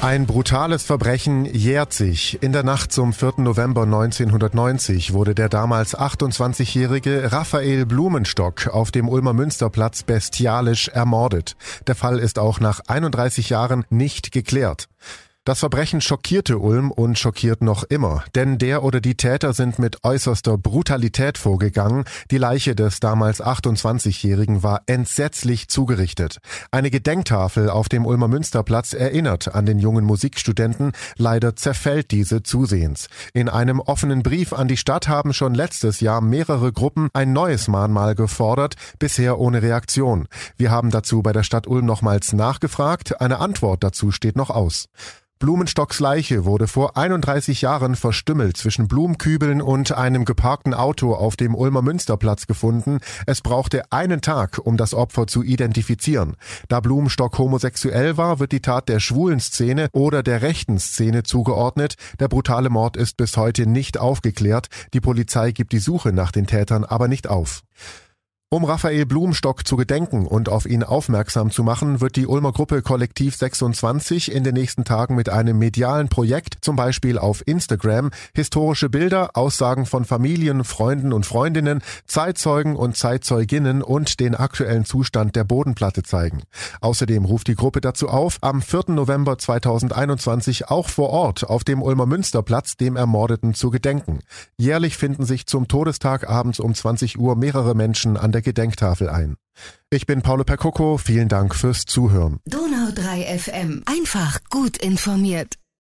Ein brutales Verbrechen jährt sich. In der Nacht zum 4. November 1990 wurde der damals 28-jährige Raphael Blumenstock auf dem Ulmer Münsterplatz bestialisch ermordet. Der Fall ist auch nach 31 Jahren nicht geklärt. Das Verbrechen schockierte Ulm und schockiert noch immer, denn der oder die Täter sind mit äußerster Brutalität vorgegangen. Die Leiche des damals 28-Jährigen war entsetzlich zugerichtet. Eine Gedenktafel auf dem Ulmer Münsterplatz erinnert an den jungen Musikstudenten. Leider zerfällt diese zusehends. In einem offenen Brief an die Stadt haben schon letztes Jahr mehrere Gruppen ein neues Mahnmal gefordert, bisher ohne Reaktion. Wir haben dazu bei der Stadt Ulm nochmals nachgefragt. Eine Antwort dazu steht noch aus. Blumenstocks Leiche wurde vor 31 Jahren verstümmelt zwischen Blumenkübeln und einem geparkten Auto auf dem Ulmer Münsterplatz gefunden. Es brauchte einen Tag, um das Opfer zu identifizieren. Da Blumenstock homosexuell war, wird die Tat der schwulen Szene oder der rechten Szene zugeordnet. Der brutale Mord ist bis heute nicht aufgeklärt. Die Polizei gibt die Suche nach den Tätern aber nicht auf. Um Raphael Blumstock zu gedenken und auf ihn aufmerksam zu machen, wird die Ulmer Gruppe Kollektiv 26 in den nächsten Tagen mit einem medialen Projekt, zum Beispiel auf Instagram, historische Bilder, Aussagen von Familien, Freunden und Freundinnen, Zeitzeugen und Zeitzeuginnen und den aktuellen Zustand der Bodenplatte zeigen. Außerdem ruft die Gruppe dazu auf, am 4. November 2021 auch vor Ort auf dem Ulmer Münsterplatz dem Ermordeten zu gedenken. Jährlich finden sich zum Todestag abends um 20 Uhr mehrere Menschen an der der Gedenktafel ein. Ich bin Paolo Percoco, vielen Dank fürs Zuhören. Donau 3 FM, einfach gut informiert.